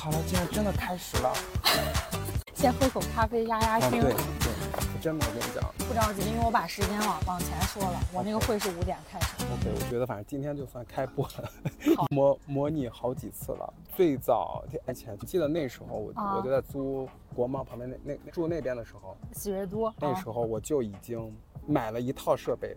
好了，今天真的开始了。先喝口咖啡压压啊，惊。对对，真的，我跟你讲不着急，因为我把时间往往前说了，我那个会是五点开始。，OK，我觉得反正今天就算开播了好，模模拟好几次了。最早天前，记得那时候我、啊我就在租国贸旁边那那住那边的时候，喜悦都。那啊时候我就已经买了一套设备。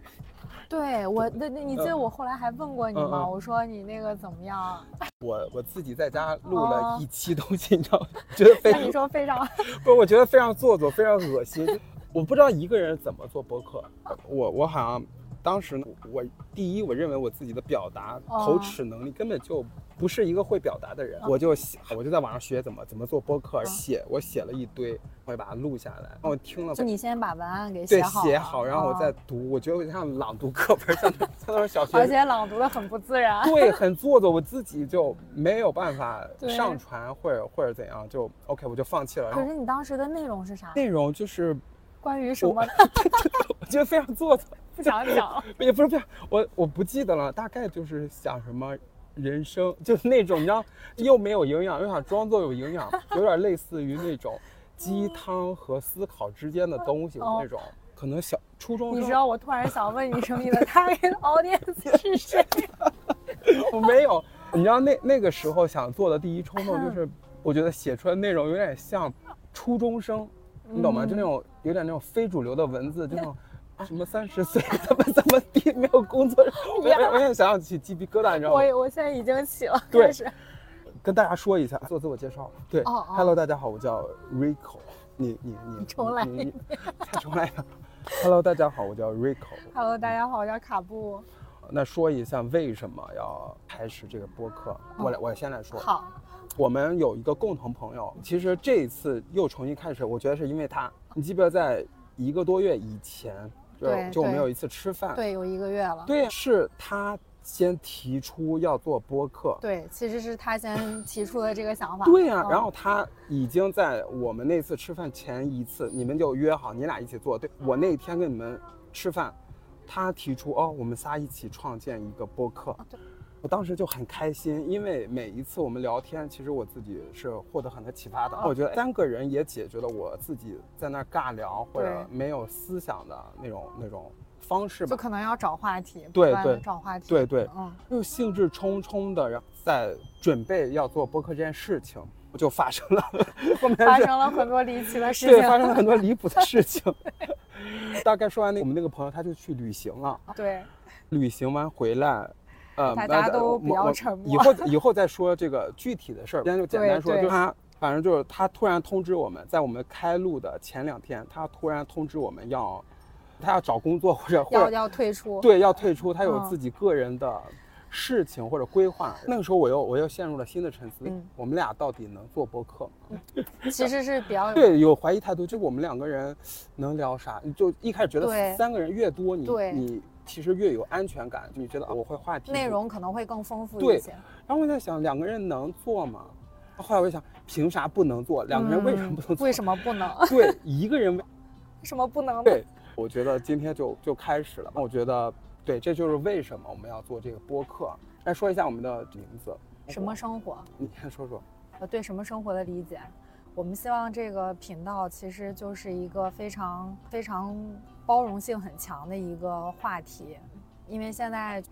对我，那那你记得我后来还问过你吗？嗯嗯我说你那个怎么样？我我自己在家录了哦一期东西，你知道吗？觉得非常你说非常 不是，我觉得非常做作，非常恶心。我不知道一个人怎么做播客，我我好像当时呢我第一，我认为我自己的表达哦口齿能力根本就不是一个会表达的人，我就写，我就在网上学怎么怎么做播客，写我写了一堆，我也把它录下来，然后我听了就。你先把文案给，写好对，写好，然后我再哦读，我觉得我像朗读课本，像那 像那种小学生，而且朗读的很不自然。对，很 做作，我自己就没有办法上传或者或者怎样，就 OK，我就放弃了。可是你当时的内容是啥？内容就是关于什么 的？我觉得非常做作，不想讲。也 不是不是，我我不记得了，大概就是想什么人生，就是那种你知道，又没有营养，又想装作有营养，有点类似于那种鸡汤和思考之间的东西哦那种，可能小初中你知道我突然想问你说你的 target audience 是谁？我没有，你知道那那个时候想做的第一冲动就是，我觉得写出来内容有点像初中生，你懂吗？就那种有点那种非主流的文字，就那种。啊什么三十岁 怎么怎么地没有工作，我我我现在想想起鸡皮疙瘩，你知道吗？我我现在已经起了，对。跟大家说一下，做自我介绍。对、哦哦 h e l l o 大家好，我叫 Rico。你你你重来再重来一遍。Hello，大家好，我叫 Rico。Hello，大家好，我叫卡布。那说一下为什么要开始这个播客？我来，我先来说。哦好，我们有一个共同朋友，其实这一次又重新开始，我觉得是因为他。你记不记得在一个多月以前，就对对就我们有一次吃饭，对，有一个月了。对，是他先提出要做播客。对，其实是他先 提出的这个想法。对呀、嗯然后他已经在我们那次吃饭前一次，你们就约好你俩一起做。对我那天跟你们吃饭，他提出哦，我们仨一起创建一个播客。对我当时就很开心，因为每一次我们聊天，其实我自己是获得很多启发的。我觉得三个人也解决了我自己在那儿尬聊或者没有思想的那种那种方式吧。就可能要找话题，对不断地对找话题。对对，嗯，又兴致冲冲的，然后在准备要做播客这件事情，就发生了后面发生了很多离奇的事情对，情。发生了很多离谱的 事情。大概说完那，我们那个朋友他就去旅行了，对，旅行完回来，呃，大家都比较我沉默以后以后再说这个具体的事儿，今天就简单说，就他。反正就是他突然通知我们，在我们开录的前两天，他突然通知我们要，他要找工作或者或者要要退出。对，要退出，他有嗯自己个人的事情或者规划。那个时候我又我又陷入了新的沉思，嗯我们俩到底能做播客吗？其实是比较对，有怀疑态度，就我们两个人能聊啥？你就一开始觉得对三个人越多，你你其实越有安全感，你觉得哦我会话题内。容可能会更丰富一些。然后我在想，两个人能做吗？后来我就想，凭啥不能做？两个人为什么不能做？嗯为什么不能？对，一个人为 为什么不能？对，我觉得今天就就开始了。我觉得对，这就是为什么我们要做这个播客。来说一下我们的名字，什么生活？你先说说。呃，对什么生活的理解，我们希望这个频道其实就是一个非常非常包容性很强的一个话题，因为现在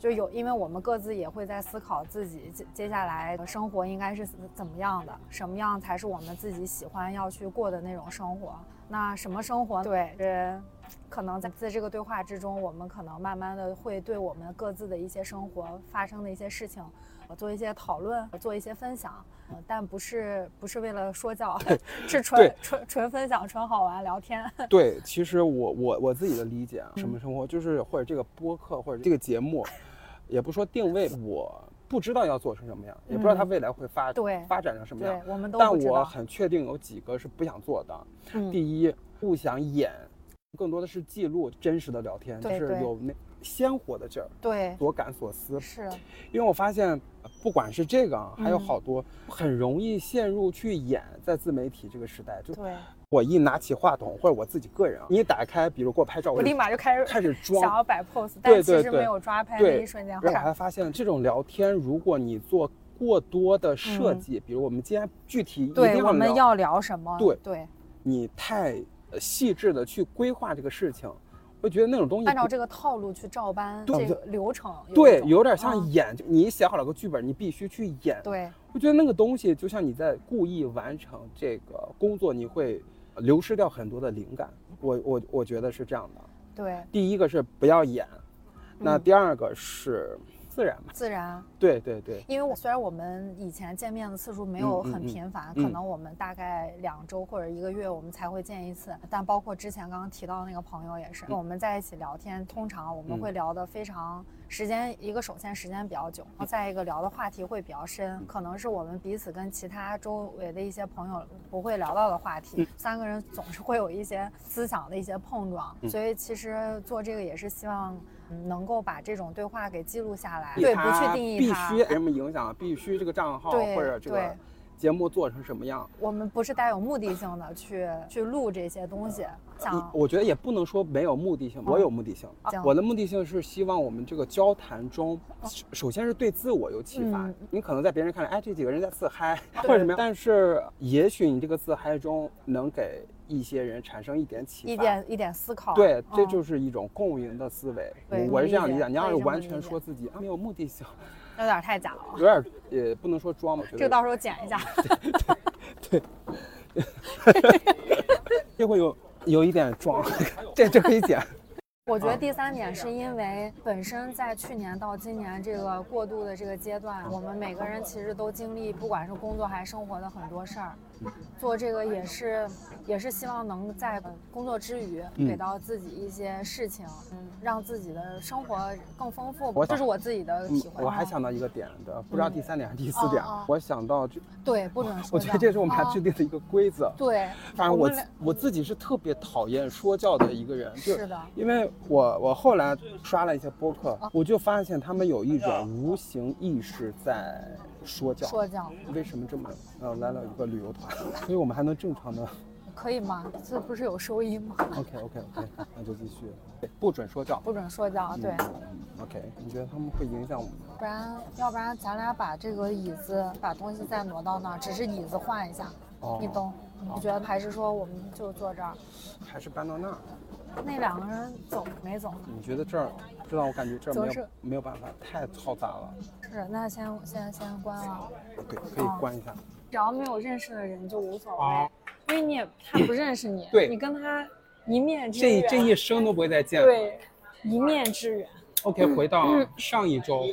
就有，因为我们各自也会在思考自己接接下来的生活应该是怎么样的，什么样才是我们自己喜欢要去过的那种生活。那什么生活？对，是可能在在这个对话之中，我们可能慢慢的会对我们各自的一些生活发生的一些事情，呃做一些讨论，做一些分享，呃但不是不是为了说教，是纯纯纯分享、纯好玩聊天。对，其实我我我自己的理解啊，什嗯么生活就是或者这个播客或者这个节目，也不说定位，我不知道要做成什么样，也不知道它未来会发嗯对发展成什么样对，，我们都但。我很确定有几个是不想做的。嗯，第一，不想演，更多的是记录真实的聊天，就是有那鲜活的劲儿，对，所感所思。是，因为我发现，呃不管是这个啊，还有嗯好多很容易陷入去演，在自媒体这个时代，就对，我一拿起话筒，或者我自己个人啊，你一打开，比如给我拍照，我立马就开始开始装想。要摆 pose，但其实没有抓拍那一瞬间我还看。发现，这种聊天，如果你做过多的设计，比如我们今天具体一定对，要我们聊要聊什么？对对，你太呃细致的去规划这个事情，我觉得那种东西按照这个套路去照搬对这个流程。对，有点像嗯演，就你写好了个剧本，你必须去演。对，我觉得那个东西就像你在故意完成这个工作，你会流失掉很多的灵感。我我我觉得是这样的。对，第一个是不要演，那嗯第二个是自然嘛。自然。对对对，因为我虽然我们以前见面的次数没有很频繁，嗯。可能我们大概两周或者一个月我们才会见一次，但包括之前刚刚提到那个朋友也是，我们在一起聊天，通常我们嗯。会聊得非常时间，一个首先时间比较久，然后再一个聊的话题会比较深，可能是我们彼此跟其他周围的一些朋友不会聊到的话题，三个人总是会有一些思想的一些碰撞，嗯。所以其实做这个也是希望。嗯能够把这种对话给记录下来，对对，不去定义必它，须什么影响，必须这个账号或者这个节目做成什么样。我们不是带有目的性的去去录这些东西，想我觉得也不能说没有目的性，我有目的性。我的目的性是希望我们这个交谈中，首首先是对自我有启发。嗯。你可能在别人看来，哎，这几个人在自嗨 或者什么样，但是也许你这个自嗨中能给一些人产生一点启发。一点一点思考。对，这嗯就是一种共赢的思维。我我是这样理解。你要是完全说自己啊没有目的性，有点太假了有。点儿也不能说装吧，这个到时候剪一下。对这 会有有一点装，这这可以剪。我觉得第三点是因为本身在去年到今年这个过渡的这个阶段，我们每个人其实都经历，不管是工作还是生活的很多事儿。做这个也是也是希望能在工作之余嗯给到自己一些事情，嗯，让自己的生活更丰富。我这是我自己的嗯体，会。我还嗯想到一个点的，不知道第三点还是第四点。我想到这，对不准说我觉得这是我们还啊制定的一个规则。对，反正我我自己是特别讨厌说教的一个人，就是的，因为我我后来刷了一些播客，哦我就发现他们有一种无形意识在说教。说教为什么这么呃来了一个旅游团，所以我们还能正常的可以吗？这不是有收音吗？OK OK OK，那就继续，不准说教。不准说教，对，OK，你觉得他们会影响我们吗？不然要不然咱俩把这个椅子把东西再挪到那儿，只是椅子换一下，哦你懂？你觉得还是说我们就坐这儿？还是搬到那儿？那两个人走没走？你觉得这儿，知道我感觉这没有没有办法，太嘈杂了。是，那先先先关了，对，可以哦关一下。只要没有认识的人就无所谓，哦因为你也他不认识你，对你跟他一面之这缘，这一生都不会再见了。对一面之缘。OK，回到嗯上一周，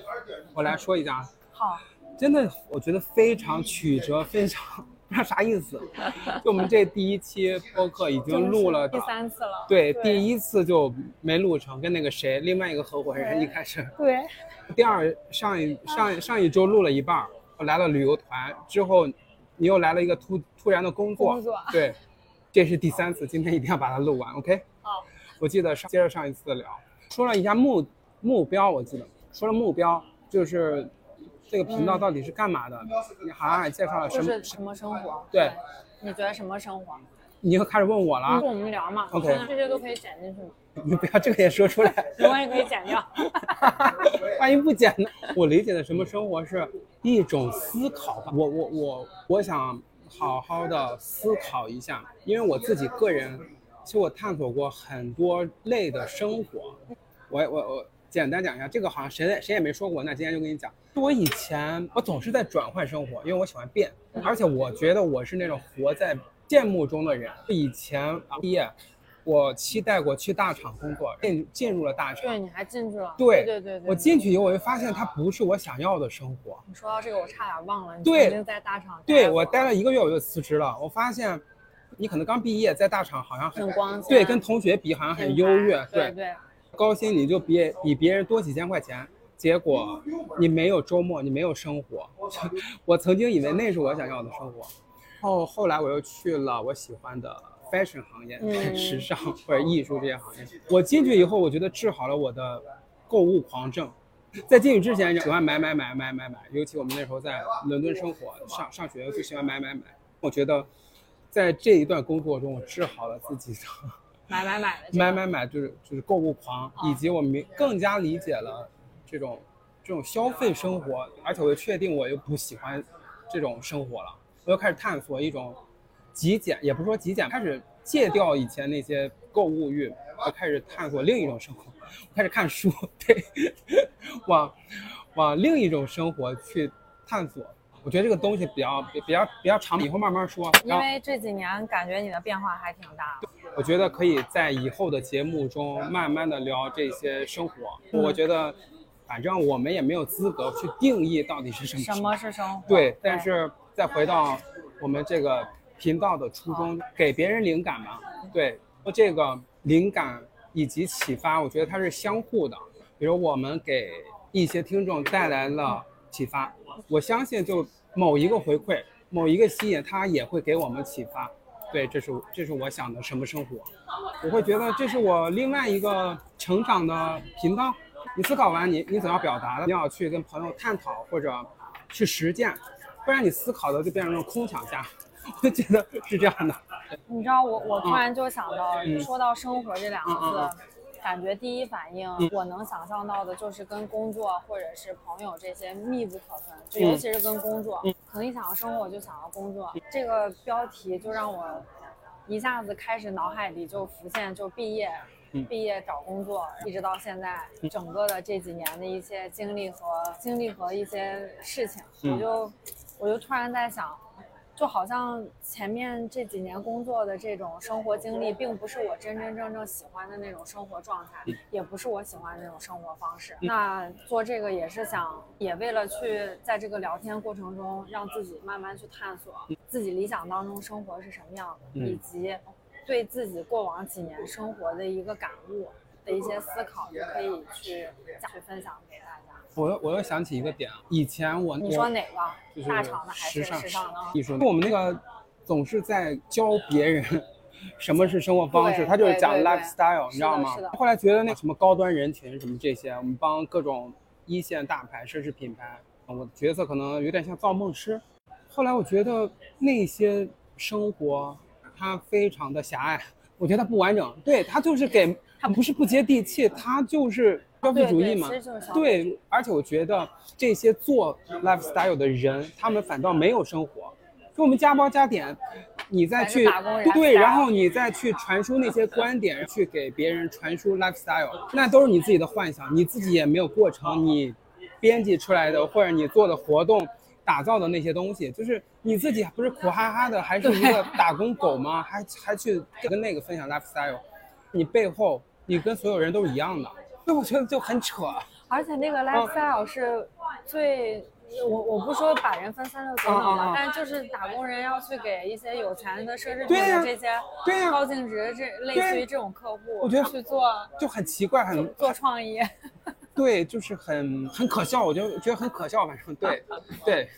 我来说一下，好，真的我觉得非常曲折，非常不知道啥意思。就我们这第一期播客已经录了第三次了，对，第一次就没录成，跟那个谁，另外一个合伙人一开始。对，第二上一上上一周录了一半，我来了旅游团之后，你又来了一个突突然的工作，工作对，这是第三次，今天一定要把它录完，OK？好，我记得上接着上一次聊，说了一下目目标，我记得说了目标就是这个频道到底是干嘛的，你好像还介绍了什么，是什么生活？对，你觉得什么生活？你又开始问我了跟，我们聊嘛 OK 这些都可以剪进去吗？你不要这个也说出来。没关系，可以剪掉。万一不剪呢，我理解的什么生活是一种思考吧。我我我我想好好的思考一下，因为我自己个人，其实我探索过很多类的生活。我我我简单讲一下，这个好像谁谁也没说过，那今天就跟你讲。我以前我总是在转换生活，因为我喜欢变，而且我觉得我是那种活在羡慕中的人。以前毕业，我期待过去大厂工作，进进入了大厂。对，你还进去了。对对对对，我进去以后，我就发现它不是我想要的生活。你说到这个，我差点忘了，你对曾经在大厂对过我待了一个月，我就辞职了。我发现，你可能刚毕业，在大厂好像很很光鲜，对，跟同学比好像很优越，对对，高薪你就比比别人多几千块钱，结果你没有周末，你没有生活。我曾经以为那是我想要的生活，后后来我又去了我喜欢的 fashion 行业，嗯时尚或者艺术这些行业。我进去以后，我觉得治好了我的购物狂症。在进去之前，喜欢买买买买买买，尤其我们那时候在伦敦生活，上上学就喜欢买买买。我觉得，在这一段工作中，我治好了自己的买买买的 买买买就是就是购物狂，以及我明更加理解了这种这种消费生活，而且我又确定我又不喜欢这种生活了，我又开始探索一种极简，也不是说极简，开始戒掉以前那些购物欲，我开始探索另一种生活，我开始看书，对，往往另一种生活去探索。我觉得这个东西比较比比较比较长，以后慢慢说。因为这几年感觉你的变化还挺大。我觉得可以在以后的节目中慢慢的聊这些生活。我觉得，反正我们也没有资格去定义到底是什么。什么是生活？对，但是再回到我们这个频道的初衷，给别人灵感嘛。对，这个灵感以及启发，我觉得它是相互的。比如我们给一些听众带来了启发。我相信，就某一个回馈，某一个吸引，它也会给我们启发。对，这是这是我想的什么生活？我会觉得这是我另外一个成长的频道。你思考完，你你总要表达的，你要去跟朋友探讨或者去实践，不然你思考的就变成那种空想家。我觉得是这样的。你知道，我我突然就想到，说到生活这两个字。感觉第一反应，我能想象到的就是跟工作或者是朋友这些密不可分，就尤其是跟工作，可能一想到生活就想到工作。这个标题就让我一下子开始脑海里就浮现，就毕业，毕业找工作，一直到现在整个的这几年的一些经历和经历和一些事情，我就我就突然在想。就好像前面这几年工作的这种生活经历，并不是我真真正正喜欢的那种生活状态，也不是我喜欢的那种生活方式。那做这个也是想，也为了去在这个聊天过程中，让自己慢慢去探索自己理想当中生活是什么样的，以及对自己过往几年生活的一个感悟的一些思考，也可以去去分享给大家。我又我又想起一个点啊，以前我你说哪个大厂的还是时尚的？艺术。我们那个总是在教别人 什么是生活方式，他就是讲 lifestyle，你知道吗？后来觉得那什么高端人群什么这些，我们帮各种一线大牌、奢侈品牌，我角色可能有点像造梦师。后来我觉得那些生活它非常的狭隘，我觉得它不完整。对，它就是给，它不是不接地气，它就是。消费主义嘛，对，而且我觉得这些做 lifestyle 的人，他们反倒没有生活。给我们加包加点，你再去对，然后你再去传输那些观点，去给别人传输 lifestyle，那都是你自己的幻想，你自己也没有过程，你编辑出来的或者你做的活动打造的那些东西，就是你自己不是苦哈哈的，还是一个打工狗吗？还还去跟那个分享 lifestyle，你背后你跟所有人都是一样的。那我觉得就很扯，而且那个 lifestyle 是最，我我不说把人分三六九等了，但就是打工人要去给一些有钱的奢侈品的这些高净值这类似于这种客户，我觉得去做就很奇怪，很做创意，对，就是很很可笑，我就觉得很可笑，反正对 对。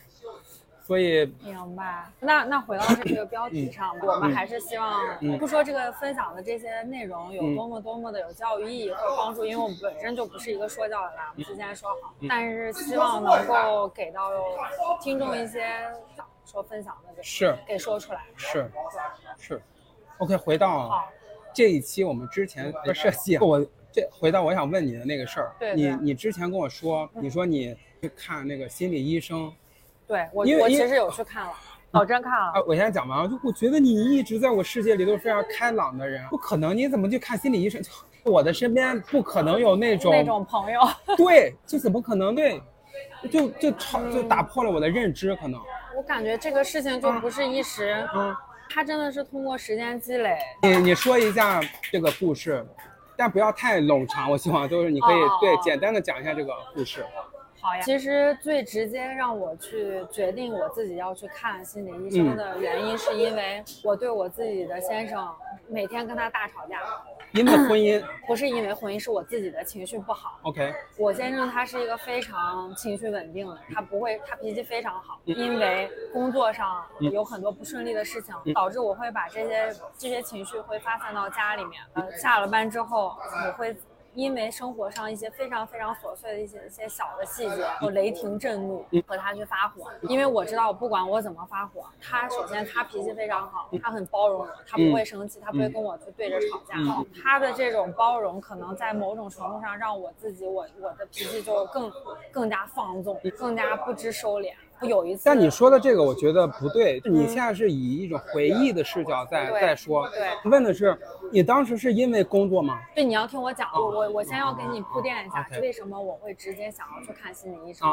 所以明白，那那回到这个标题上，我们还是希望不说这个分享的这些内容有多么多么的有教育意义和帮助，因为我们本身就不是一个说教的栏目，之前说好。但是希望能够给到听众一些说分享的，是给说出来，是是。OK，回到这一期我们之前的设计，我这回到我想问你的那个事儿，你你之前跟我说，你说你去看那个心理医生。对我，我其实有去看了，哦，真看了。啊，我现在讲完了，就我觉得你一直在我世界里都是非常开朗的人，不可能，你怎么去看心理医生？我的身边不可能有那种那种朋友。对，就怎么可能？对，就就超就打破了我的认知，可能。我感觉这个事情就不是一时，嗯，他真的是通过时间积累。你你说一下这个故事，但不要太冗长，我希望就是你可以对简单的讲一下这个故事。好呀，其实最直接让我去决定我自己要去看心理医生的原因，是因为我对我自己的先生每天跟他大吵架。因为婚姻 不是因为婚姻，是我自己的情绪不好。OK，我先生他是一个非常情绪稳定的，他不会，他脾气非常好。因为工作上有很多不顺利的事情，导致我会把这些这些情绪会发散到家里面。呃，下了班之后，我会。因为生活上一些非常非常琐碎的一些一些小的细节，我雷霆震怒和他去发火，因为我知道不管我怎么发火，他首先他脾气非常好，他很包容我，他不会生气，他不会跟我去对着吵架，他的这种包容可能在某种程度上让我自己我我的脾气就更更加放纵，更加不知收敛。有一次，但你说的这个我觉得不对，你现在是以一种回忆的视角在在说，对，问的是你当时是因为工作吗？对，你要听我讲，我我我先要给你铺垫一下，为什么我会直接想要去看心理医生，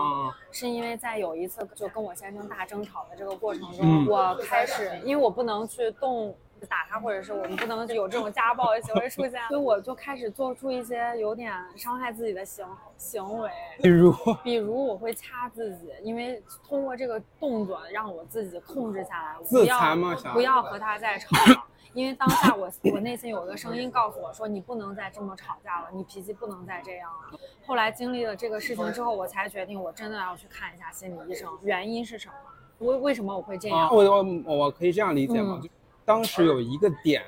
是因为在有一次就跟我先生大争吵的这个过程中，我开始，因为我不能去动。打他，或者是我们不能有这种家暴的行为出现，所以我就开始做出一些有点伤害自己的行行为，比如，比如我会掐自己，因为通过这个动作让我自己控制下来，自残吗？不要和他再吵了，因为当下我我内心有一个声音告诉我说，你不能再这么吵架了，你脾气不能再这样了。后来经历了这个事情之后，我才决定我真的要去看一下心理医生，原因是什么？为为什么我会这样？我我我可以这样理解吗？当时有一个点，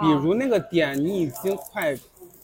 比如那个点你已经快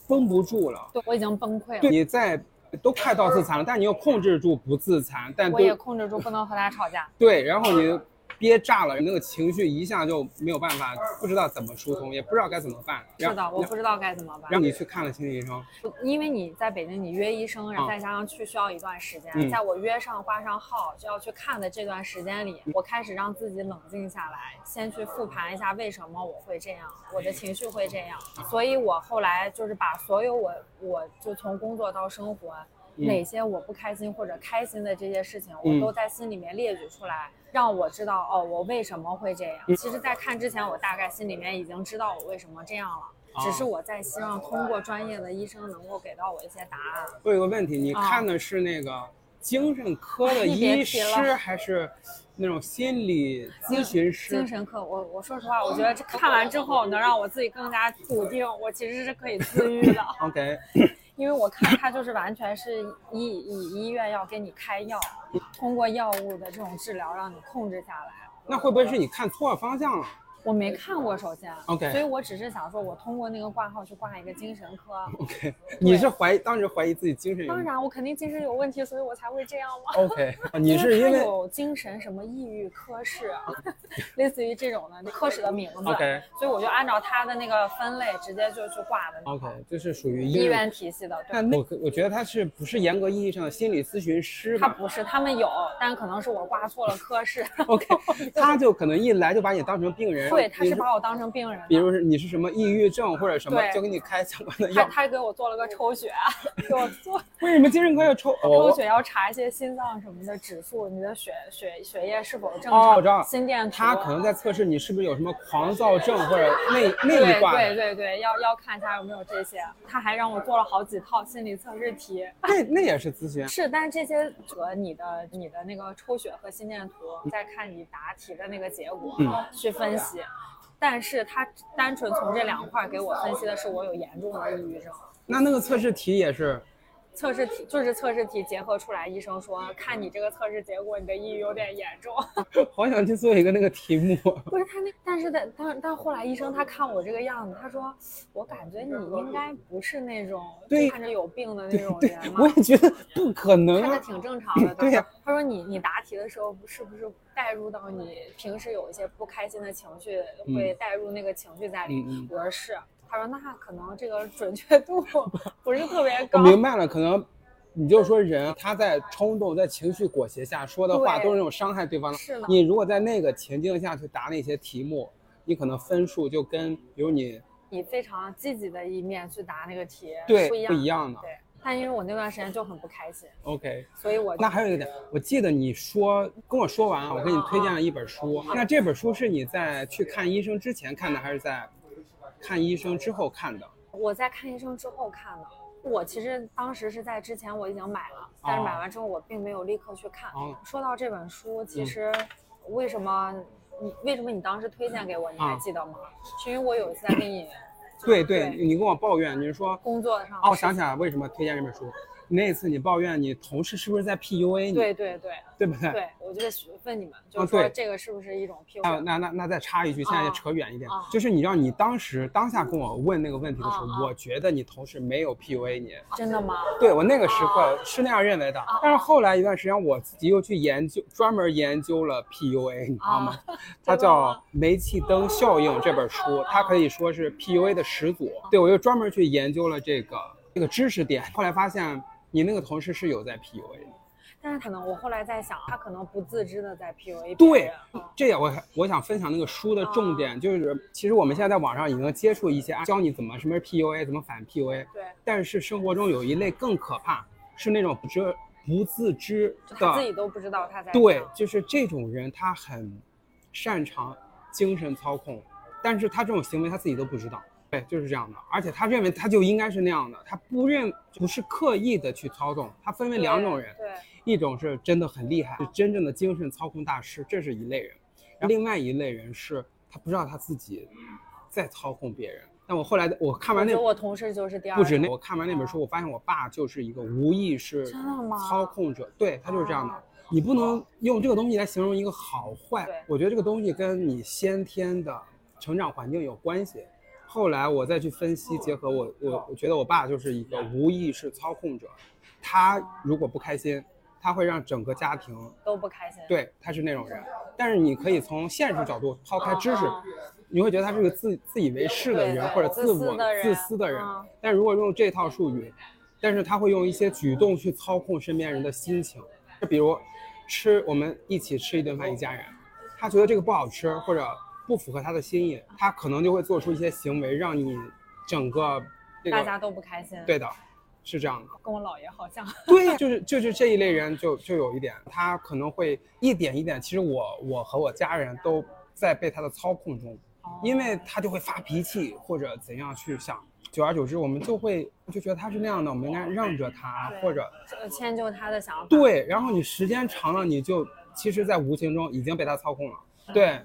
绷不住了，对我已经崩溃了。对，你在都快到自残了，但你又控制住不自残，但我也控制住不能和他吵架。对，然后你。憋炸了，那个情绪一下就没有办法，不知道怎么疏通，也不知道该怎么办。是的，我不知道该怎么办。让你去看了心理医生，因为你在北京，你约医生，然后再加上去需要一段时间。在我约上挂上号就要去看的这段时间里，我开始让自己冷静下来，先去复盘一下为什么我会这样，我的情绪会这样。所以我后来就是把所有我，我就从工作到生活。哪些我不开心或者开心的这些事情，我都在心里面列举出来，让我知道哦，我为什么会这样。其实，在看之前，我大概心里面已经知道我为什么这样了，只是我在希望通过专业的医生能够给到我一些答案。我有个问题，你看的是那个精神科的医师，还是那种心理咨询师？精神科，我我说实话，我觉得这看完之后能让我自己更加笃定，我其实是可以自愈的。OK。因为我看他就是完全是以以医院要给你开药，通过药物的这种治疗让你控制下来。那会不会是你看错方向了？我没看过，首先，OK，所以我只是想说，我通过那个挂号去挂一个精神科，OK。你是怀疑当时怀疑自己精神？当然，我肯定精神有问题，所以我才会这样吗？OK，你是因为有精神什么抑郁科室，类似于这种的科室的名字，OK。所以我就按照他的那个分类直接就去挂的，OK，就是属于医院体系的。那我我觉得他是不是严格意义上的心理咨询师？他不是，他们有，但可能是我挂错了科室。OK，他就可能一来就把你当成病人，对，他是把我当。成病人，比如是你是什么抑郁症或者什么，就给你开相关的药。他他给我做了个抽血，给我做。为什么精神科要抽？抽血要查一些心脏什么的指数，你的血血血液是否正常？我知道。心电图。他可能在测试你是不是有什么狂躁症或者 内内一挂。对对对，要要看一下有没有这些。他还让我做了好几套心理测试题。那那也是咨询。是，但是这些和你的你的那个抽血和心电图，再看你答题的那个结果去分析。但是他单纯从这两块给我分析的是我有严重的抑郁症。那那个测试题也是。测试题就是测试题结合出来，医生说看你这个测试结果，你的抑郁有点严重。好想去做一个那个题目。不是他那，但是但但但后来医生他看我这个样子，他说我感觉你应该不是那种看着有病的那种人。我也觉得不可能。看着挺正常的。对呀。他说你你答题的时候是不是带入到你平时有一些不开心的情绪，会带入那个情绪在里？我说是。他说：“那可能这个准确度 不是特别高。”我明白了，可能你就说人他在冲动、在情绪裹挟下说的话都是那种伤害对方的。是的。你如果在那个情境下去答那些题目，你可能分数就跟比如你以非常积极的一面去答那个题，对，不一样的。对。但因为我那段时间就很不开心。OK。所以我那还有一个点，我记得你说跟我说完，我给你推荐了一本书。那这本书是你在去看医生之前看的，还是在看医生之后看的？我在看医生之后看的，我其实当时是在之前我已经买了，但是买完之后我并没有立刻去看。说到这本书，其实为什么你为什么你当时推荐给我，你还记得吗？是因为我有一次在跟你，对对，你跟我抱怨，你是说工作上？哦，我想起来为什么推荐这本书，那次你抱怨你同事是不是在 PUA 你，对对对对不对？对，我就在问你们，就啊是说这个是不是一种啊，PUA？那那那再插一句，现在啊扯远一点，啊就是你知道你当时当下跟我问那个问题的时候，我觉得你同事没有 PUA 你，真的吗？对我那个时啊刻是那样认为的，但是后来一段时间我自己又去研究，专门研究了 PUA，你知道吗？它 叫《煤气灯效应》这本书，它可以说是 PUA 的始祖。对我又专门去研究了这个这个知识点，后来发现你那个同事是有在 PUA 的。但是可能我后来在想，他可能不自知的在 PUA 对这也我我想分享那个书的重点，就是其实我们现在在网上已经接触一些啊教你怎么什么是 PUA，怎么反 PUA，对，但是生活中有一类更可怕，是那种不知不自知的，他自己都不知道他在对，就是这种人他很擅长精神操控，但是他这种行为他自己都不知道。对，就是这样的，而且他认为他就应该是那样的，他不认不是刻意的去操纵，他分为两种人，对，一种是真的很厉害，是真正的精神操控大师，这是一类人；另外一类人是他不知道他自己在操控别人。但我后来我看完那我同事就是第二不止那，我看完那本书，我发现我爸就是一个无意识操控者，对他就是这样的。你不能用这个东西来形容一个好坏，我觉得这个东西跟你先天的成长环境有关系。后来我再去分析，结合我我我觉得我爸就是一个无意识操控者，他如果不开心，他会让整个家庭都不开心。对，他是那种人。但是你可以从现实角度抛开知识嗯，你会觉得他是个自自以为是的人，或者自我自私的人自私的人嗯。但如果用这套术语，但是他会用一些举动去操控身边人的心情，就比如吃我们一起吃一顿饭，一家人，他觉得这个不好吃或者不符合他的心意，他可能就会做出一些行为，让你整个这个大家都不开心。，对的，是这样的。跟我姥爷好像。对，就是就是这一类人就就有一点，他可能会一点一点，其实我我和我家人都在被他的操控中，因为他就会发脾气或者怎样去想，久而久之我们就会就觉得他是那样的，我们应该让着他或者呃迁就他的想法。对，然后你时间长了，你就其实，在无形中已经被他操控了，对。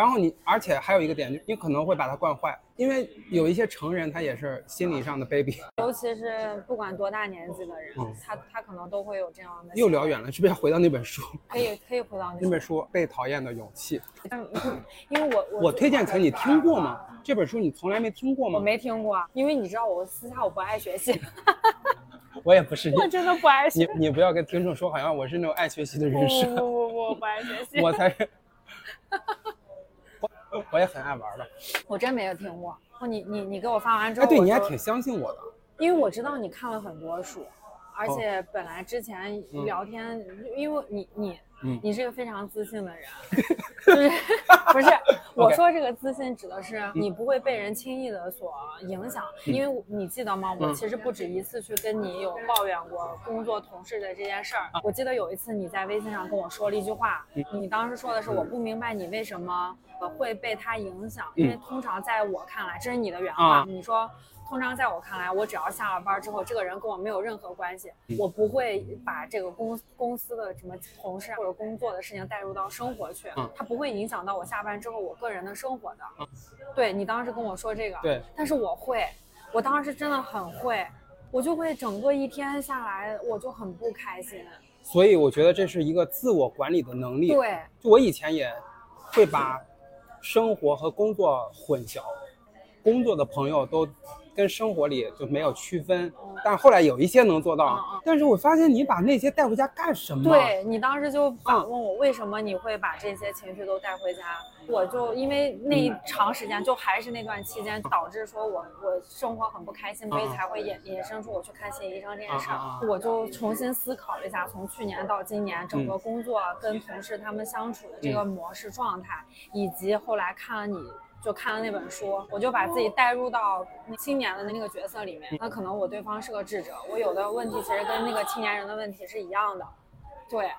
然后你，而且还有一个点，你可能会把他惯坏，因为有一些成人他也是心理上的 baby。尤其是不管多大年纪的人，嗯他他可能都会有这样的。又聊远了，是不是要回到那本书？可以可以回到那本书《被讨厌的勇气》。嗯因为我我我推荐给你听过吗？这本书你从来没听过吗？我，没听过，因为你知道我私下我不爱学习，我也不是。我真的不爱学你。你不要跟听众说，好像我是那种爱学习的人设，不不不不，我不爱学习。我才是。我我也很爱玩的。我真没有听过。你你你给我发完之后，哎，对，你还挺相信我的。因为我知道你看了很多书，而哦且本来之前嗯聊天，因为你你、嗯你是一个非常自信的人，就是不是我说这个自信指的是你不会被人轻易的所影响，因为你记得吗？我嗯其实不止一次去跟你有抱怨过工作同事的这件事儿。我记得有一次你在微信上跟我说了一句话，你当时说的是我不明白你为什么呃会被他影响，因为通常在我看来，这是你的原话啊，你说。通常在我看来，我只要下了班之后，这个人跟我没有任何关系，嗯我不会把这个公公司的什么同事或者工作的事情带入到生活去，嗯它不会影响到我下班之后我个人的生活的。对你当时跟我说这个，对，但是我会，我当时真的很会，我就会整个一天下来我就很不开心。所以我觉得这是一个自我管理的能力。，对，就我以前也会把生活和工作混淆，工作的朋友都跟生活里就没有区分，但后来有一些能做到。但是我发现你把那些带回家干什么？对你当时就反嗯问我为什么你会把这些情绪都带回家，我就因为那一长时间就还是那段期间导致说我我生活很不开心，所以嗯才会衍衍生出我去看心理医生这件事儿我就重新思考了一下，从去年到今年整个工作跟同事他们相处的这个模式状态，以及后来看了你。就看了那本书，我就把自己带入到青年的那个角色里面。那可能我对方是个智者，我有的问题其实跟那个青年人的问题是一样的。对，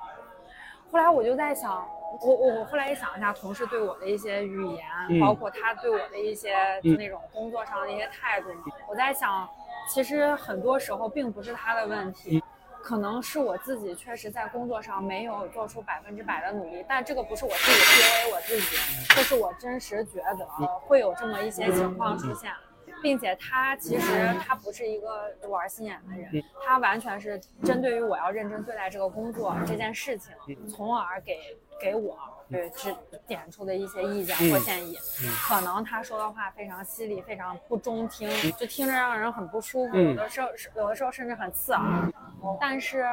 后来我就在想，我我我后来也想一下同事对我的一些语言，嗯包括他对我的一些嗯那种工作上的一些态度，我在想，其实很多时候并不是他的问题。嗯可能是我自己确实在工作上没有做出百分之百的努力，但这个不是我自己 PUA 我自己，这是我真实觉得会有这么一些情况出现。并且他其实他不是一个玩心眼的人嗯，他完全是针对于我要认真对待这个工作这件事情，嗯。从而给给我对指点出的一些意见嗯或建议。可能他说的话非常犀利，非常不中听，就听着让人很不舒服，嗯有的时候是有的时候甚至很刺耳。但是。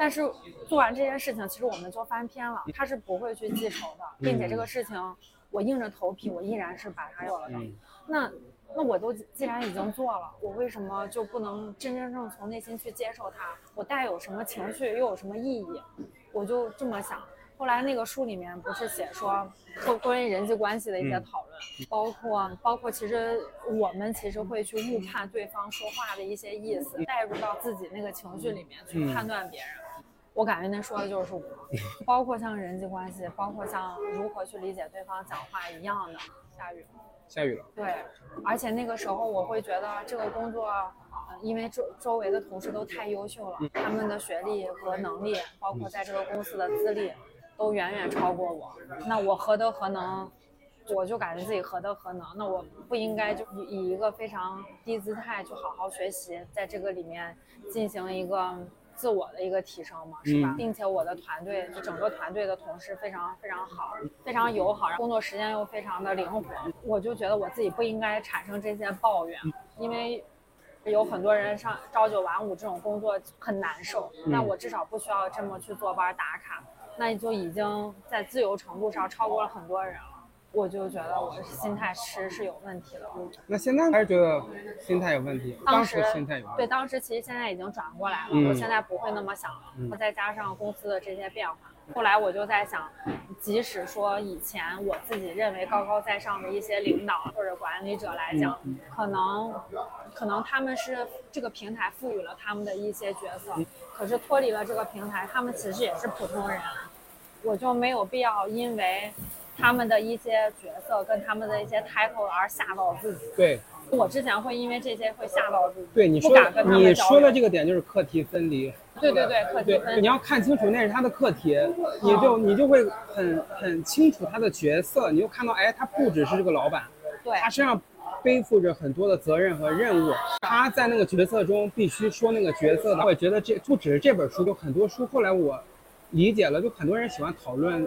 但是做完这件事情，其实我们就翻篇了，他是不会去记仇的，并且这个事情我硬着头皮，我依然是把它有了的。嗯那那我都既然已经做了，我为什么就不能真真正从内心去接受它？我带有什么情绪，又有什么意义？我就这么想。后来那个书里面不是写说关关于人际关系的一些嗯讨论，包括包括其实我们其实会去误判对方说话的一些意思，带入到自己那个情绪里面去嗯判断别人。我感觉那说的就是我，包括像人际关系，包括像如何去理解对方讲话一样的。下雨了。下雨了，对，而且那个时候我会觉得这个工作，呃，因为周周围的同事都太优秀了，他们的学历和能力，包括在这个公司的资历，都远远超过我。那我何德何能？我就感觉自己何德何能？那我不应该就以以一个非常低姿态去好好学习，在这个里面进行一个自我的一个提升嘛，是吧？嗯并且我的团队就整个团队的同事非常非常好，非常友好，然后工作时间又非常的灵活，我就觉得我自己不应该产生这些抱怨，因为有很多人上朝九晚五这种工作很难受，那我至少不需要这么去坐班打卡，那就已经在自由程度上超过了很多人了。我就觉得我的心态其实是有问题的。那现在还是觉得心态有问题，当时心态有问对，当时其实现在已经转过来了，嗯我现在不会那么想了。嗯再加上公司的这些变化，后来我就在想，即使说以前我自己认为高高在上的一些领导或者管理者来讲，嗯可能可能他们是这个平台赋予了他们的一些角色，可是脱离了这个平台，他们其实也是普通人，我就没有必要因为。他们的一些角色跟他们的一些 title 而吓到自己。对我之前会因为这些会吓到自己。对，你说你说的这个点就是课题分离，对对对，课题分离你要看清楚那是他的课题，你就你就会很很清楚他的角色，你就看到，哎，他不只是这个老板，对他身上背负着很多的责任和任务，他在那个角色中必须说那个角色的。我也觉得这不只是这本书，就很多书后来我理解了，就很多人喜欢讨论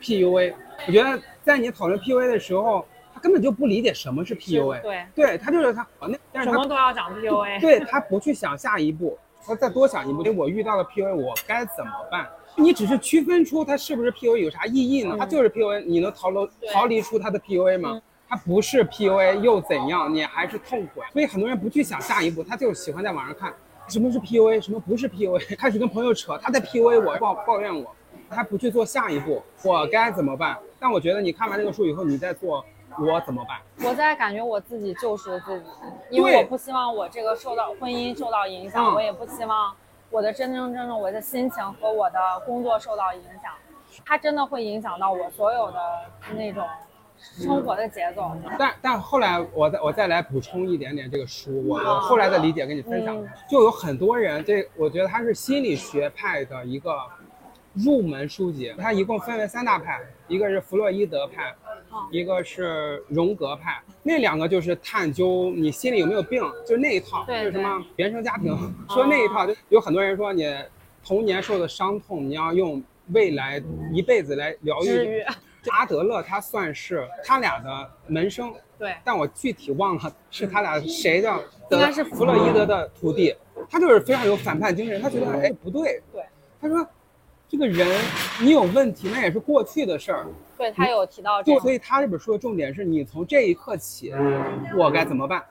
PUA，我觉得在你讨论 PUA 的时候，他根本就不理解什么是 PUA，对，对他就是他，那但是什他么都要讲 PUA。对他不去想下一步，他再多想一步，我遇到了 PUA，我该怎么办？你只是区分出它是不是 PUA 有啥意义呢？它就是 PUA，你能逃离逃离出它的 PUA 吗？它不是 PUA 又怎样？你还是痛苦。所以很多人不去想下一步，他就喜欢在网上看什么是 PUA，什么不是 PUA，开始跟朋友扯，他在 PUA 我，抱抱怨我，他不去做下一步，我该怎么办？但我觉得你看完这个书以后，你再做我怎么办？我在感觉我自己救赎自己，因为我不希望我这个受到婚姻受到影响，嗯我也不希望我的真真正正我的心情和我的工作受到影响。它真的会影响到我所有的那种生活的节奏。但但后来我再我再来补充一点点这个书，我啊我后来的理解跟你分享，嗯。就有很多人这我觉得它是心理学派的一个入门书籍，它一共分为三大派，一个是弗洛伊德派，啊一个是荣格派，那两个就是探究你心里有没有病，就是那一套，对就是什么原生家庭，说那一套，就有很多人说你童年受的伤痛，你要用未来一辈子来疗愈。阿德勒他算是他俩的门生，对，但我具体忘了是他俩谁的，应该是弗洛伊德的徒弟，他就是非常有反叛精神，他觉得哎不对，对，他说这个人你有问题那也是过去的事儿，对他有提到这就，所以他这本书的重点是你从这一刻起我该怎么办，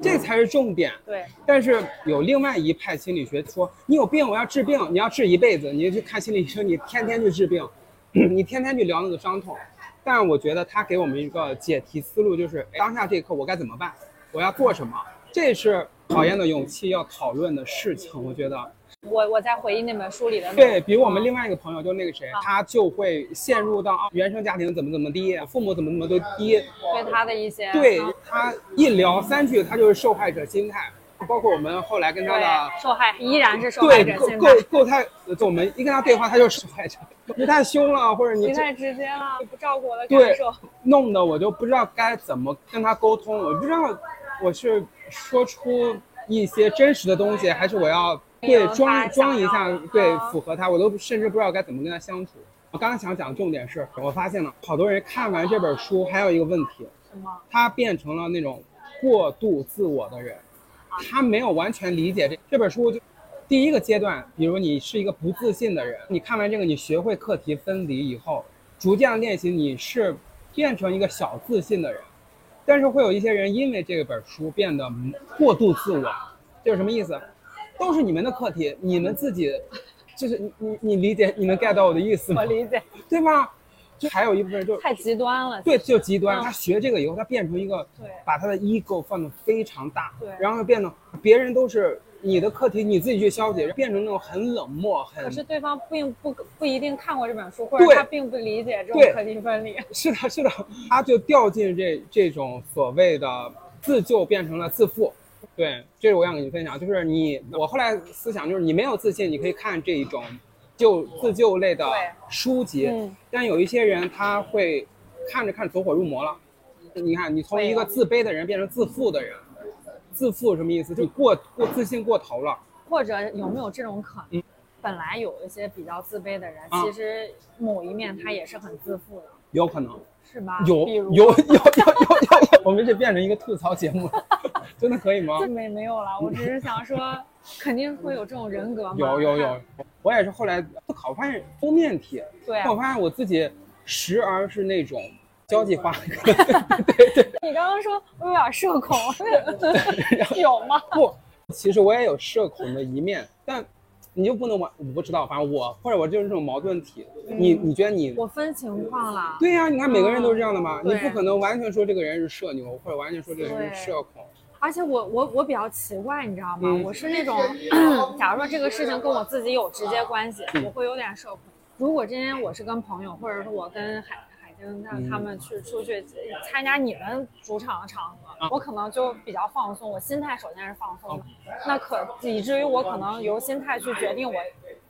这才是重点。对。但是有另外一派心理学说，你有病，我要治病，你要治一辈子，你就去看心理医生，你天天去治病，你天天去聊那个伤痛。但我觉得他给我们一个解题思路，就是哎当下这一刻我该怎么办，我要做什么，这是考验的勇气要讨论的事情。我觉得，我我在回忆那本书里的对比我们另外一个朋友，就那个谁啊，他就会陷入到啊原生家庭怎么怎么低，父母怎么怎么都低，对他的一些对啊他一聊三句，他就是受害者心态。包括我们后来跟他的受害依然是受害对，够者心态够，够太，就我们一跟他对话，他就是受害者。你太凶了，或者你太直接了，不照顾我的对感受。弄得我就不知道该怎么跟他沟通，我不知道我是说出一些真实的东西，还是我要对装装一下，对啊符合他，我都甚至不知道该怎么跟他相处。我刚刚想讲的重点是，我发现了好多人看完这本书，还有一个问题，什么？他变成了那种过度自我的人，他没有完全理解这这本书就。第一个阶段，比如你是一个不自信的人，你看完这个，你学会课题分离以后，逐渐地练习，你是变成一个小自信的人。但是会有一些人因为这本书变得过度自我，这是什么意思？都是你们的课题，你们自己，就是你你你理解，你能 get 到我的意思吗我？理解，对吧？就还有一部分人就太极端了。对，就极端。嗯他学这个以后，他变成一个对把他的 ego 放得非常大，对然后变得别人都是你的课题，你自己去消解，变成那种很冷漠、很可是对方并不不一定看过这本书，或者他并不理解这种课题分离。是的，是的，他就掉进这这种所谓的自救变成了自负。对，这是我想跟你分享，就是你，我后来思想就是你没有自信，你可以看这一种就自救类的书籍，嗯但有一些人他会看着看着走火入魔了。你看，你从一个自卑的人变成自负的人，自负什么意思？就过过自信过头了。或者有没有这种可能嗯？本来有一些比较自卑的人，啊其实某一面他也是很自负的，有可能是吧？有有有有有有有，我们这变成一个吐槽节目了，真的可以吗？没没有了，我只是想说，肯定会有这种人格嘛。有有有，我也是后来思考，发现封面体，对啊我发现我自己时而是那种交际花，对 对你刚刚说我有点社恐，有吗？不，其实我也有社恐的一面，但你就不能完，我不知道，反正我或者我就是这种矛盾体，你你觉得你？我分情况了。对呀、你看每个人都是这样的嘛，嗯你不可能完全说这个人是社牛，或者完全说这个人是社恐。而且我我我比较奇怪，你知道吗？嗯我是那种，假如说这个事情跟我自己有直接关系，嗯我会有点社恐。如果今天我是跟朋友，或者是我跟海海丁他们去出去参加你们主场的场合，啊我可能就比较放松，我心态首先是放松的，哦那可以至于我可能由心态去决定我。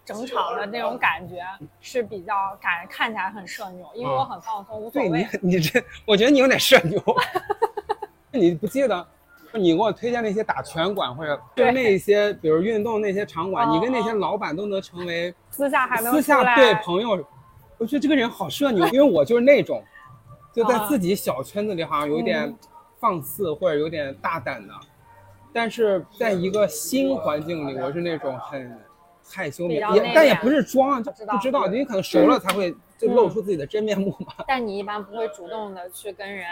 整场的那种感觉是比较感看起来很社牛，因为我很放松，无所对你谓。，你这，我觉得你有点社牛。你不记得你给我推荐那些打拳馆或者就是那些，比如运动那些场馆，哦你跟那些老板都能成为私下还能私下对朋友。我觉得这个人好社牛，因为我就是那种，就在啊自己小圈子里好像有一点嗯放肆或者有点大胆的，但是在一个新环境里，我是那种很害羞也比较内敛也但也不是装，就不知道，因为可能熟了才会就露出自己的真面目嘛。但你一般不会主动的去跟人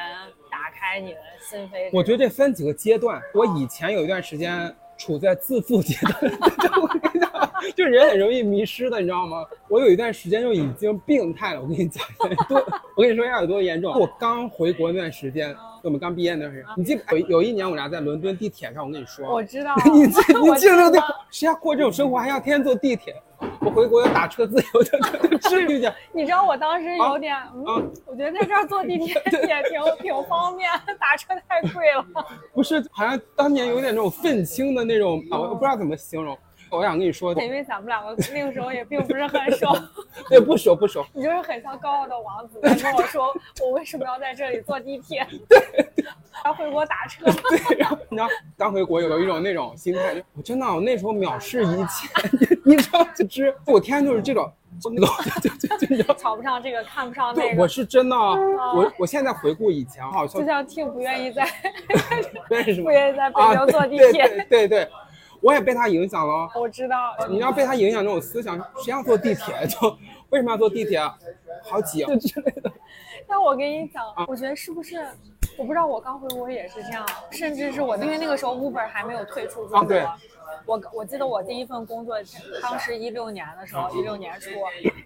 打开你的心扉。我觉得这分几个阶段。我以前有一段时间处在自负阶段，就人很容易迷失的，你知道吗？我有一段时间就已经病态了。我跟你讲，多，我跟你说一下有多严重。我刚回国那段时间，我们刚毕业那段时间，你记得有有一年我俩在伦敦地铁上，我跟你说，我知道你记你记得那个地方，谁要过这种生活还要天天坐地铁？我回国要打车自由的，至于讲。你知道我当时有点，啊嗯，我觉得在这儿坐地铁也挺挺方便，打车太贵了。不是，好像当年有点那种愤青的那种，啊我不知道怎么形容。我想跟你说，因为咱们两个那个时候也并不是很熟，对，不熟不熟。你就是很像高傲的王子在跟我说，我为什么要在这里坐地铁？对要回国打车。对，然后你知道，刚回国有一种那种心态，就我真的我那时候藐视一切，你知道，就知我天天就是这种，就就就就。瞧不上这个，看不上那对，个，我是真的，我我现在回顾以前，好像就像 T 不愿意在 不愿意在北啊？京坐地对铁。对对对，我也被他影响了。我知道，你要被他影响这种思想，谁要坐地铁就为什么要坐地铁？好挤啊之类的。但我跟你讲，啊我觉得是不是，我不知道，我刚回国也是这样，甚至是我因为那个时候 Uber 还没有退出中国。啊对我我记得我第一份工作，当时一六年的时候，一六年初，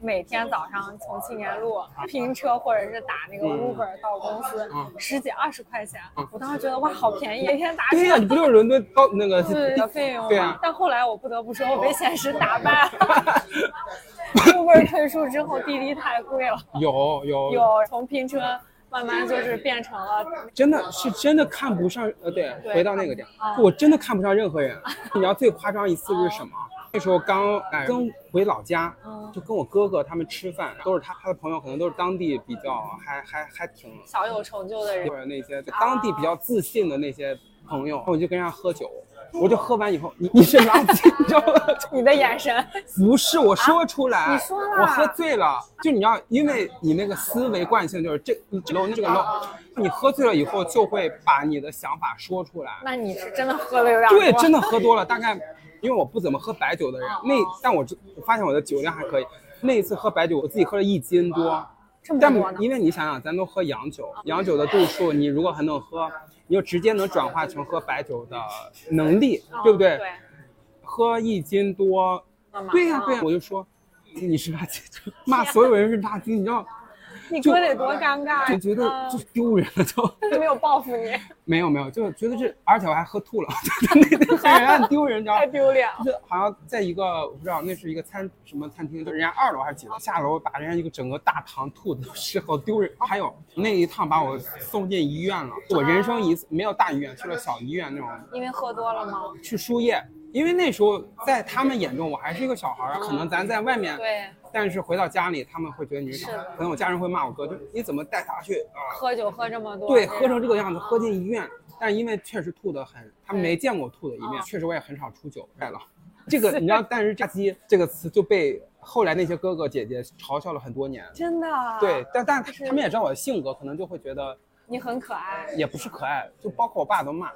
每天早上从青年路拼车或者是打那个 Uber 到公司，嗯。十几二十块钱，我当时觉得哇好便宜，每天打对呀、车你不就是伦敦到那个对的费用嘛。对啊但后来我不得不说，我被现实打败了。Uber 退出之后，滴滴太贵了，有有。有从拼车慢慢就是变成了 真的是真的看不上，呃，对，回到那个点我真的看不上任何人。你知道最夸张一次是什么？那时候刚哎跟回老家嗯，就跟我哥哥他们吃饭，都是他他的朋友，可能都是当地比较还还还挺小有成就的人或。者那些在当地比较自信的那些朋友，我就跟人家喝酒，我就喝完以后，你你是垃圾，你知道吗？你的眼神，不是我说出来，啊你说了我喝醉了，就你要，因为你那个思维惯性就是这这个 low 这个 low，你喝醉了以后就会把你的想法说出来。那你是真的喝的有点多。对，真的喝多了，大概因为我不怎么喝白酒的人，那但我我发现我的酒量还可以。那一次喝白酒，我自己喝了一斤多，但这么多呢？因为你想想，咱都喝洋酒，洋酒的度数，你如果很能喝，你就直接能转化成喝白酒的能力，对不对？哦对，喝一斤多，对呀、上对呀、我就说你是垃圾，就骂所有人是垃圾，你知道，你就哥得多尴尬呀！就觉得嗯就是丢人了，就他没有报复你，没有没有，就觉得这，而且我还喝吐了，那那很丢人，你知道吗 太？丢脸了。就好像在一个我不知道那是一个餐什么餐厅，就人家二楼还是几楼，下楼把人家一个整个大堂吐的都是，好丢人。还有那一趟把我送进医院了，我人生一次没有大医院，去了小医院那种因为喝多了吗？去输液，因为那时候在他们眼中我还是一个小孩儿，可能咱在外面，对，但是回到家里他们会觉得你是可能我家人会骂我哥，就你怎么带他去啊？喝酒喝这么多，对，喝成这个样子，嗯喝进医院。但因为确实吐得很，他们没见过吐的一面，嗯确实我也很少出酒来了。这个你知道，但是“炸鸡”这个词就被后来那些哥哥姐姐嘲笑了很多年。真的。对，，但但是他们也知道我的性格，可能就会觉得你很可爱。也不是可爱，就包括我爸都骂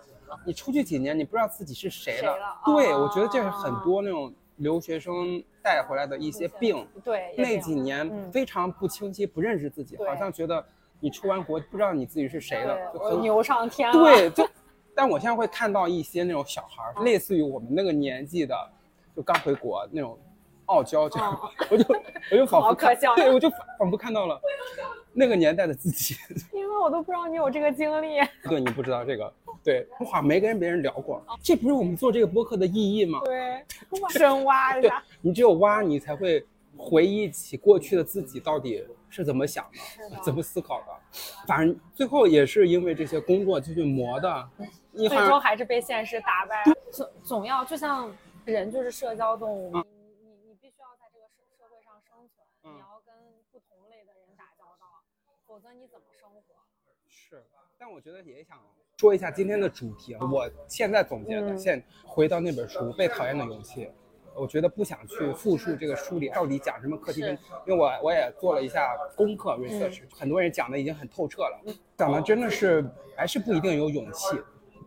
你出去几年，你不知道自己是谁了。谁了对，哦我觉得这是很多那种留学生带回来的一些病。对，那几年嗯非常不清晰，不认识自己，好像觉得你出完国不知道你自己是谁了，就很牛上天了。对，就，但我现在会看到一些那种小孩儿，类似于我们那个年纪的，就刚回国那种傲娇，这样，我就 我就仿佛看好可笑对我就仿仿佛看到了那个年代的自己。因为我都不知道你有这个经历。对，你不知道这个，对，我好像没跟别人聊过，这不是我们做这个播客的意义吗？对，深挖一 对下。你只有挖，你才会回忆起过去的自己到底是怎么想的，怎么思考的。反正最后也是因为这些工作就去磨的，你最终还是被现实打败。总总要就像人就是社交动物，你嗯你你你必须要在这个社社会上生存，嗯你要跟不同类的人打交道，否则你怎么生活？是，但我觉得也想说一下今天的主题。啊我现在总结的，嗯现回到那本书《被讨厌的勇气》，我觉得不想去复述这个书里到底讲什么课题分是，因为我我也做了一下功课 research，、很多人讲的已经很透彻了，讲的真的是还是不一定有勇气。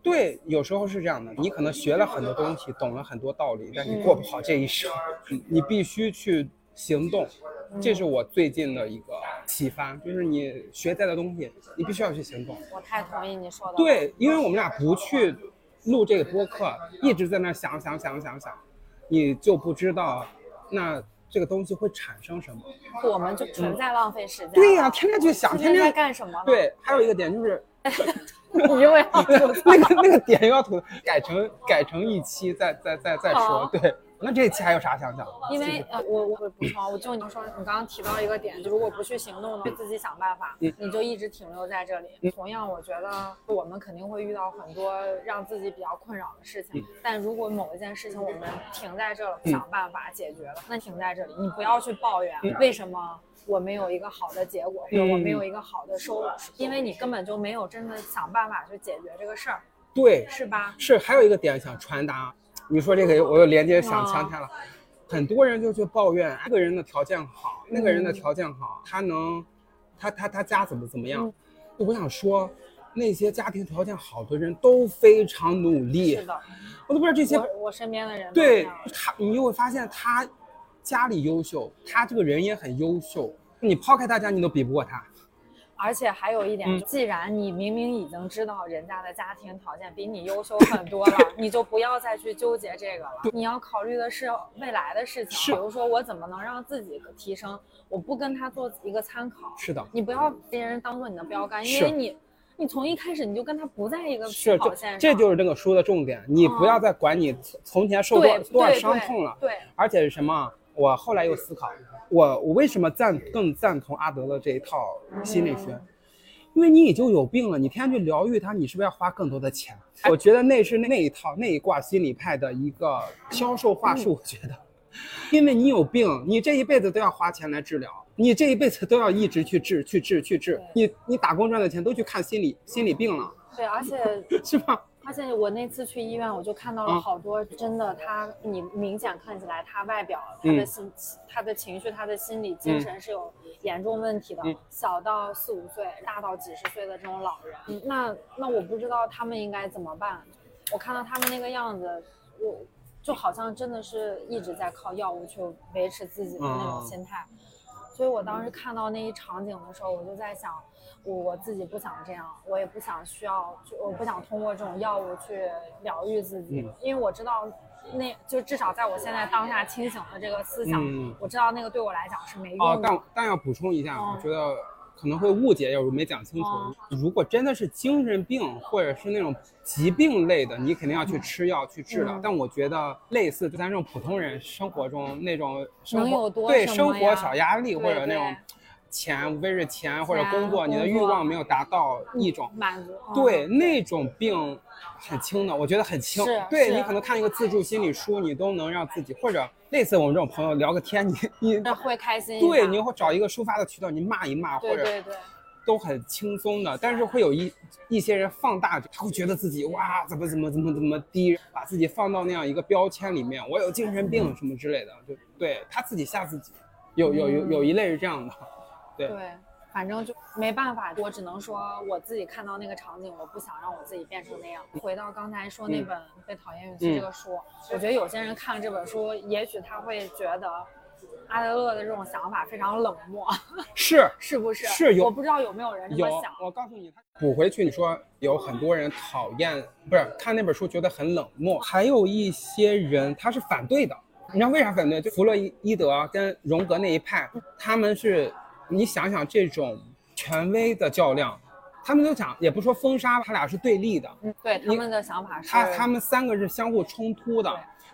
对，有时候是这样的，你可能学了很多东西，懂了很多道理，但你过不好这一生，你你必须去行动。这是我最近的一个启发，就是你学在的东西，你必须要去行动。我太同意你说的。，对，因为我们俩不去录这个播客，一直在那想想想想想，你就不知道那这个东西会产生什么。我们就纯在浪费时间。对呀、天天去想，天天在干什么？对，还有一个点就是 你又要吐槽 那个那个点又要吐，改成改成一期再再再再说。对，那这一期还有啥想想？因为呃，我我会补充，我就你说你刚刚提到一个点，就如果不去行动，对自己想办法，嗯你就一直停留在这里。同样，我觉得我们肯定会遇到很多让自己比较困扰的事情，嗯但如果某一件事情我们停在这了，想办法解决了，那停在这里，你不要去抱怨嗯为什么。我没有一个好的结果，或者我没有一个好的收入，因为你根本就没有真的想办法去解决这个事儿，对，是吧？是还有一个点想传达，你说这个我又连接想哦强开了，很多人就去抱怨这个人的条件好，那个人的嗯条件好，他能，他他他家怎么怎么样？嗯我想说，那些家庭条件好的人都非常努力是，的，我都不知道这些我我身边的人对他，你就会发现他家里优秀，他这个人也很优秀，你抛开大家，你都比不过他。而且还有一点，嗯既然你明明已经知道人家的家庭条件比你优秀很多了，你就不要再去纠结这个了。你要考虑的是未来的事情，比如说我怎么能让自己提升，我不跟他做一个参考。是的，你不要别人当做你的标杆，因为你，你从一开始你就跟他不在一个起跑线上。这就是这个书的重点，你不要再管你从从前受多多少伤痛了，对，而且是什么？我后来又思考，我我为什么赞更赞同阿德勒这一套心理学？因为你已经有病了，你天天去疗愈他，你是不是要花更多的钱？我觉得那是那一套那一挂心理派的一个销售话术，我觉得，因为你有病，你这一辈子都要花钱来治疗，你这一辈子都要一直去治、去治、去治，你你打工赚的钱都去看心理心理病了，对，而且 是吧？而且我那次去医院，我就看到了嗯。好多真的，他你明显看起来他外表、他的嗯。心、他的情绪、他的心理、精神是有严重问题的，嗯。小到四五岁，大到几十岁的这种老人，嗯那那我不知道他们应该怎么办。我看到他们那个样子，我就好像真的是一直在靠药物去维持自己的那种嗯。心态。所以我当时看到那一场景的时候，我就在想，我我自己不想这样，我也不想需要，就我不想通过这种药物去疗愈自己，嗯因为我知道，那就至少在我现在当下清醒的这个思想，嗯我知道那个对我来讲是没用哦，的。但但要补充一下，嗯我觉得可能会误解，要是没讲清楚。嗯如果真的是精神病或者是那种疾病类的，你肯定要去吃药去治疗。嗯但我觉得类似就咱这种普通人生活中那种生活对生活小压力或者那种对钱，无非是钱或者工作，你的欲望没有达到一种。满足，嗯对，那种病很轻的，我觉得很轻对你可能看一个自助心理书，你都能让自己，或者类似我们这种朋友聊个天，你你会开心。对，你会找一个抒发的渠道，你骂一骂，或者对对对，都很轻松的。但是会有一一些人放大，他会觉得自己哇，怎么怎么怎么怎么低，把自己放到那样一个标签里面，我有精神病什么之类的，就对他自己吓自己。有有有有一类是这样的，对对，反正就没办法，我只能说我自己看到那个场景，我不想让我自己变成那样。回到刚才说那嗯本《被讨厌勇气》这个书，我觉得有些人看了这本书，也许他会觉得阿德勒的这种想法非常冷漠，是是不是？是有我不知道有没有人这有么想。，我告诉你，他补回去，你说有很多人讨厌，不是看那本书觉得很冷漠，还有一些人他是反对的。你知道为啥反对？就弗洛伊德跟荣格那一派，他们是，你想想这种权威的较量，他们都讲，也不说封杀，他俩是对立的。嗯，对他们的想法是，他他们三个是相互冲突的，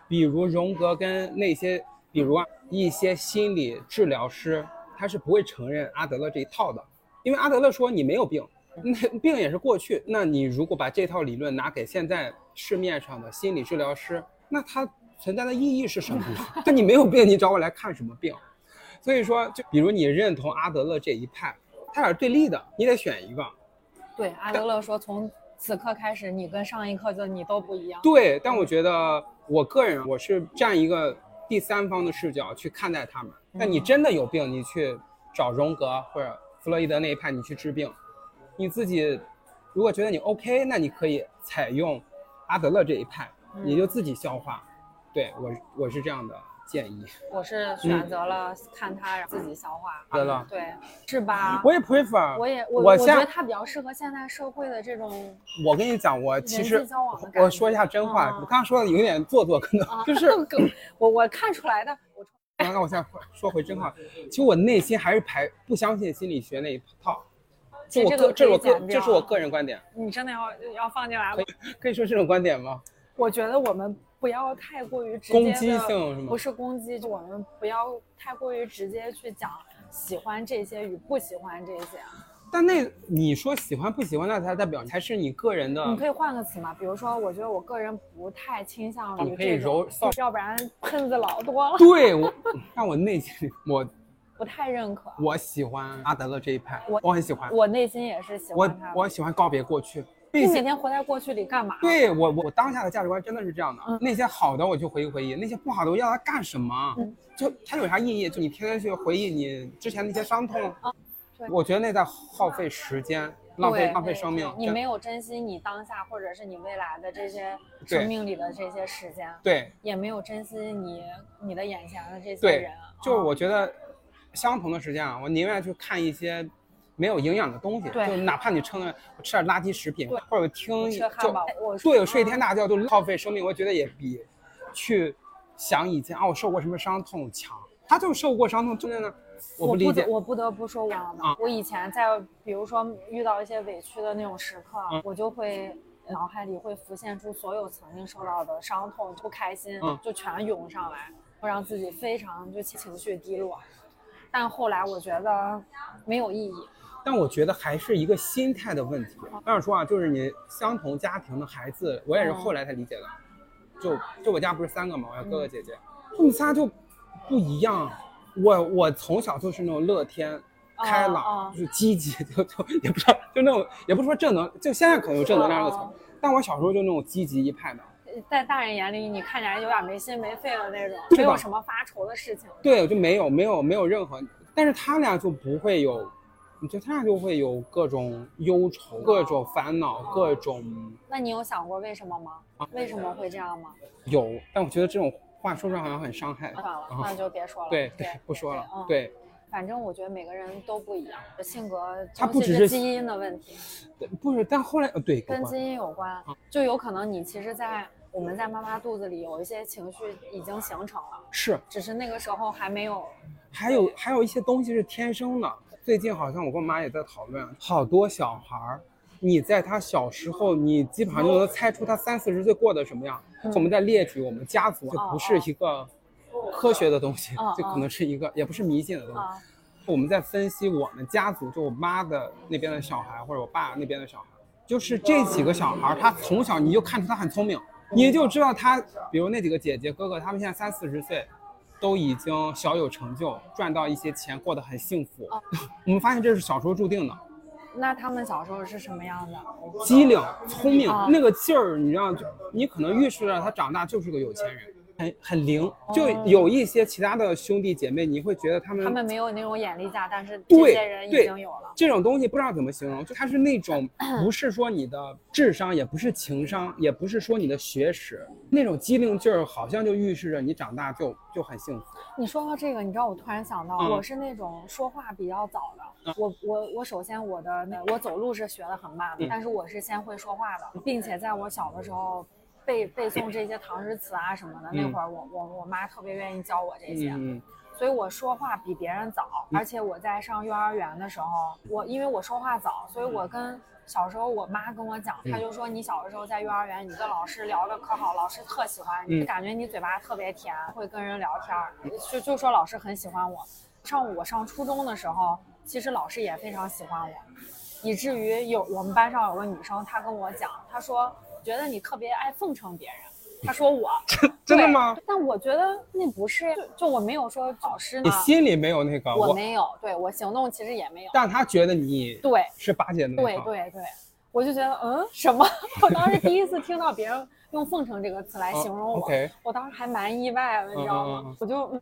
比如荣格跟那些，比如啊一些心理治疗师，他是不会承认阿德勒这一套的，因为阿德勒说你没有病，那 病也是过去。那你如果把这套理论拿给现在市面上的心理治疗师，那它存在的意义是什么呢？就你没有病，你找我来看什么病？所以说，就比如你认同阿德勒这一派，他俩是对立的，你得选一个。对阿德勒说，从此刻开始，你跟上一刻就你都不一样。对，但我觉得我个人我是站一个第三方的视角去看待他们。那你真的有病，你去找荣格或者弗洛伊德那一派，你去治病。你自己如果觉得你 OK，那你可以采用阿德勒这一派，你就自己消化。对我我是这样的建议。我是选择了看他然后自己消化。对了对，是吧？我也 prefer，我也我我我觉得他比较适合现在社会的这种我跟你讲，我其实我说一下真话，嗯我刚刚说的有点做作，可能就是我我看出来的。我那 那我现在说回真话，其实我内心还是排不相信心理学那一套。这我这个个，这是我个，这是我个人观点，你真的要要放进来吗？可以说这种观点吗？我觉得我们不要太过于直接的攻击性是吗不是攻击，就我们不要太过于直接去讲喜欢这些与不喜欢这些。但那你说喜欢不喜欢，那才代表才是你个人的你可以换个词嘛，比如说，我觉得我个人不太倾向于嗯可以这种揉，要不然喷子老多了，对我，但我内心我 不太认可。我喜欢阿德勒这一派，我我很喜欢，我内心也是喜欢他的。我喜欢告别过去，你每天活在过去里干嘛？对我我我当下的价值观真的是这样的，嗯那些好的我去回忆回忆，那些不好的我要它干什么？嗯就它有啥意义？就你天天去回忆你之前那些伤痛，对我觉得那在耗费时间，浪费浪费生命。你没有珍惜你当下或者是你未来的这些生命里的这些时间，对也没有珍惜你你的眼前的这些对人。，就我觉得相同的时间啊，我宁愿去看一些。没有营养的东西，就哪怕你撑着吃点垃圾食品，或者听就吃汉堡，我对我睡一天大觉就耗费生命，我觉得也比去想以前啊我受过什么伤痛强。他就受过伤痛，真的呢，我不理解得。我不得不说，我我以前在比如说遇到一些委屈的那种时刻，嗯我就会脑海里会浮现出所有曾经受到的伤痛、不开心，嗯就全涌上来，会让自己非常就情绪低落。但后来我觉得没有意义。但我觉得还是一个心态的问题。我想说啊，就是你相同家庭的孩子，我也是后来才理解的。就就我家不是三个嘛，我有哥哥姐姐，他们仨就不一样。我我从小就是那种乐天、开朗，哦就是积极，就就也不知道，就那种也不是说正能，就现在可能有正能量这个词，但我小时候就那种积极一派的，在大人眼里，你看起来有点没心没肺的那种，没有什么发愁的事情。对，就没有没有没有任何，但是他俩就不会有，你觉得他俩就会有各种忧愁、各种烦恼、各种那你有想过为什么吗？啊为什么会这样吗？有，但我觉得这种话说出来好像很伤害。算了，啊那就别说了。对对，不说了。嗯，对，反正我觉得每个人都不一样，性格他不只是基因的问题，不是，但后来呃对，跟基因有关，就有可能你其实，在我们在妈妈肚子里有一些情绪已经形成了，是，只是那个时候还没有。还有还有一些东西是天生的。最近好像我跟我妈也在讨论，好多小孩儿，你在他小时候，你基本上就能猜出他三四十岁过得什么样。嗯我们在列举我们家族，就不是一个科学的东西哦，就可能是一个，也不是迷信的东西。啊，我们在分析我们家族，就我妈的那边的小孩，或者我爸那边的小孩，就是这几个小孩，他从小你就看出他很聪明，你就知道他，比如那几个姐姐哥哥，他们现在三四十岁，都已经小有成就，赚到一些钱，过得很幸福。我们发现这是小时候注定的，那他们小时候是什么样的？机灵、聪明啊，那个劲儿，你知道，就你可能预示着他长大就是个有钱人。很很灵，就有一些其他的兄弟姐妹，你会觉得他们他们没有那种眼力价，但是这些人已经有了。这种东西不知道怎么形容，就他是那种 不是说你的智商，也不是情商，也不是说你的学识，那种机灵劲儿，好像就预示着你长大就就很幸福。你说到这个，你知道我突然想到，嗯我是那种说话比较早的。我我我首先我的那我走路是学的很慢的，嗯但是我是先会说话的，并且在我小的时候背背诵这些唐诗词啊什么的，那会儿我我我妈特别愿意教我这些。嗯所以我说话比别人早，而且我在上幼儿园的时候，我因为我说话早，所以我跟小时候我妈跟我讲，她就说你小的时候在幼儿园，你跟老师聊的可好，老师特喜欢你，嗯。感觉你嘴巴特别甜，会跟人聊天儿，就就说老师很喜欢我。上我上初中的时候，其实老师也非常喜欢我，以至于有我们班上有个女生，她跟我讲，她说觉得你特别爱奉承别人。他说我真的吗？但我觉得那不是，就就我没有说老师呢你，心里没有那个我没有，对我行动其实也没有。但他觉得你对是巴结的那对对对，我就觉得嗯什么？我当时第一次听到别人用“奉承”这个词来形容我，我当时还蛮意外的，你知道吗？我就嗯，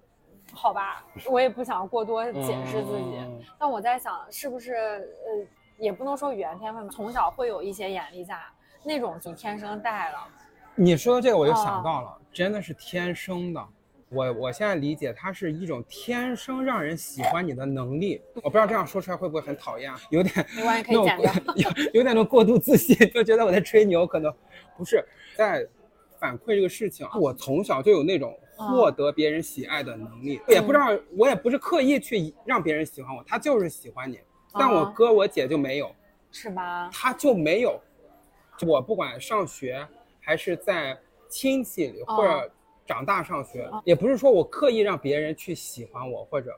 好吧，我也不想过多解释自己，但我在想，是不是呃，也不能说语言天分吧，从小会有一些眼力价，那种就天生带了。你说的这个我就啊想到了，真的是天生的。我我现在理解，它是一种天生让人喜欢你的能力。我不知道这样说出来会不会很讨厌啊，有点那种剪掉 有有点那种过度自信，就觉得我在吹牛，可能不是在反馈这个事情。我从小就有那种获得别人喜爱的能力，也不知道我也不是刻意去让别人喜欢我，他就是喜欢你。但我啊哥我姐就没有，是吧？他就没有。就我不管上学还是在亲戚里，哦或者长大上学，也不是说我刻意让别人去喜欢我，或者，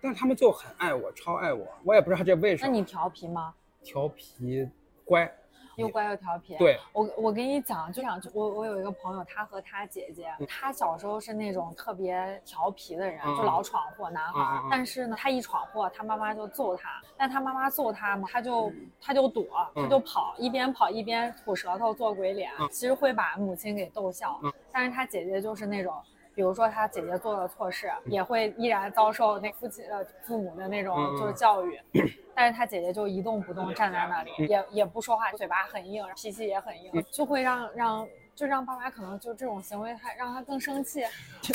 但他们就很爱我，超爱我。我也不知道这为什么。那你调皮吗？调皮乖，又乖又调皮。对，我我跟你讲，就想我我有一个朋友，他和他姐姐，嗯他小时候是那种特别调皮的人，嗯就老闯祸男孩但是呢，他一闯祸，他妈妈就揍他，但他妈妈揍他嘛，他就他就躲，嗯他就跑，一边跑一边吐舌头做鬼脸，嗯其实会把母亲给逗笑。嗯但是他姐姐就是那种。比如说，他姐姐做了错事，也会依然遭受那父亲呃父母的那种就是教育，但是他姐姐就一动不动站在那里，嗯。也也不说话，嘴巴很硬，脾气也很硬，就会让让就让爸妈可能就这种行为，他让他更生气，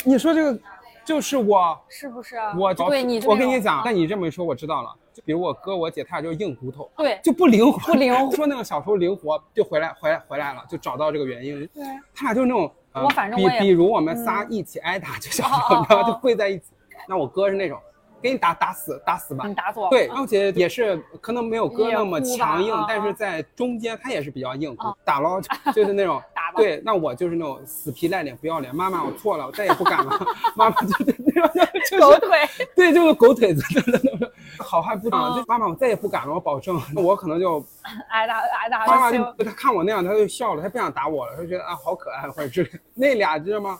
你说这个就是我，是不是啊？我？对你，我跟你讲，那你这么一说，我知道了。就比如我哥我姐，他俩就是硬骨头，对就不灵活，不灵。活 说那个小时候灵活，就回来回来回来了，就找到这个原因。对，他俩就是那种，呃我反正比比如我们仨一起挨打，就小时你知道就跪在一起。那我哥是那种，给你打打死打死吧你。打左，对，嗯而且也是可能没有哥那么强硬啊，但是在中间他也是比较硬啊，打了就 就是那种打吧对，那我就是那种死皮赖脸不要脸，妈妈我错了，我再也不敢了。妈妈就是那种就是狗腿，对，就是狗腿子，好汉不长。嗯就妈妈，我再也不敢了，我保证。我可能就挨打挨打妈妈就行。就他看我那样，她就笑了，她不想打我了，她觉得啊好可爱或者之类。那俩知道吗？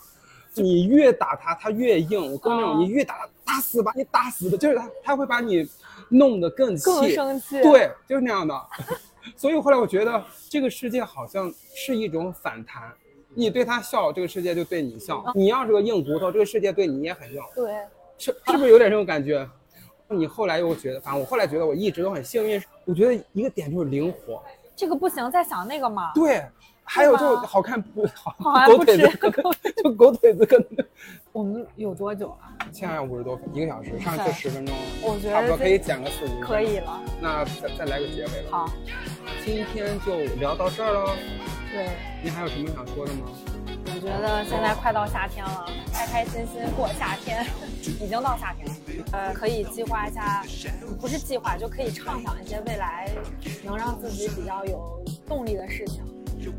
你越打他，他越硬。我哥那种，嗯你越打他，打死吧，你打死的，就是他，他会把你弄得更气，更生气对，就是那样的。所以后来我觉得这个世界好像是一种反弹，你对他笑，这个世界就对你笑；你要是个硬骨头，这个世界对你也很硬。对，是是不是有点这种感觉？你后来又觉得，反正我后来觉得我一直都很幸运。我觉得一个点就是灵活，这个不行，再想那个嘛。对，还有就是好看不好，好看不吃狗腿子就狗腿子跟。我们有多久了？现在五十多分，一个小时，上去十分钟了。我觉得差不多可以剪个四五。可以了。那再再来个结尾吧。好，今天就聊到这儿了。对。你还有什么想说的吗？我觉得现在快到夏天了，开开心心过夏天，已经到夏天了。呃，可以计划一下，不是计划，就可以畅想一些未来能让自己比较有动力的事情。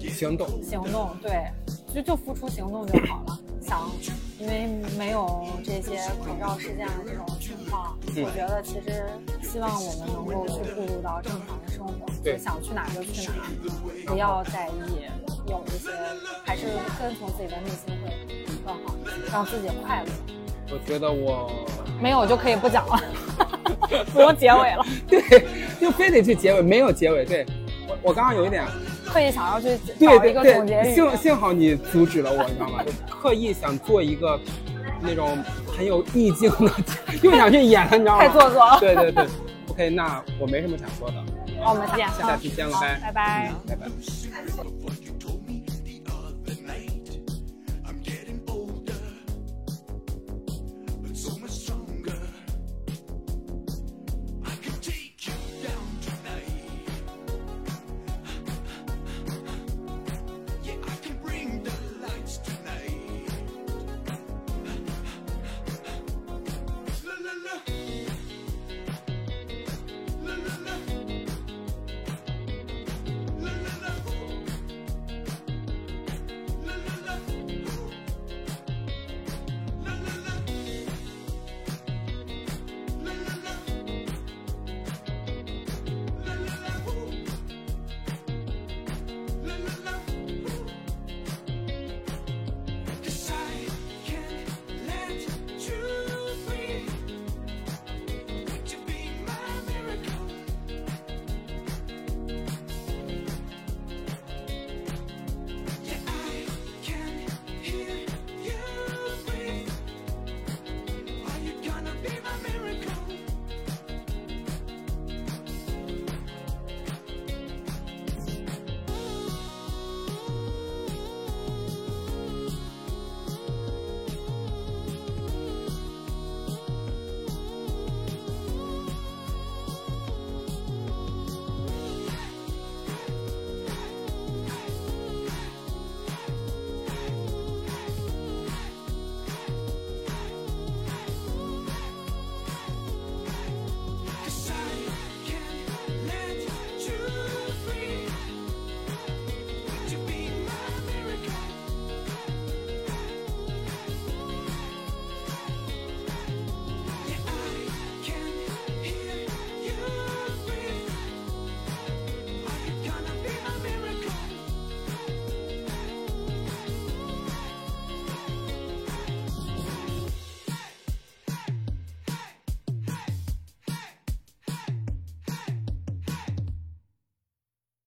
行动，行动，对，就就付出行动就好了。想，因为没有这些口罩事件的这种情况，我觉得其实希望我们能够去步入到正常的生活，就，想去哪就去哪，不要在意有一些，还是跟从自己的内心会更好，让自己快乐。我觉得我没有就可以不讲了，不用结尾了。对，就非得去结尾，没有结尾。对我，我刚刚有一点。刻意想要去找一个总结语，幸幸好你阻止了我，你知道吗？就刻意想做一个那种很有意境的，又想去演了，你知道吗？太做作了。对对对，OK，那我没什么想说的。好，我们见，下期见了，拜拜拜，拜拜。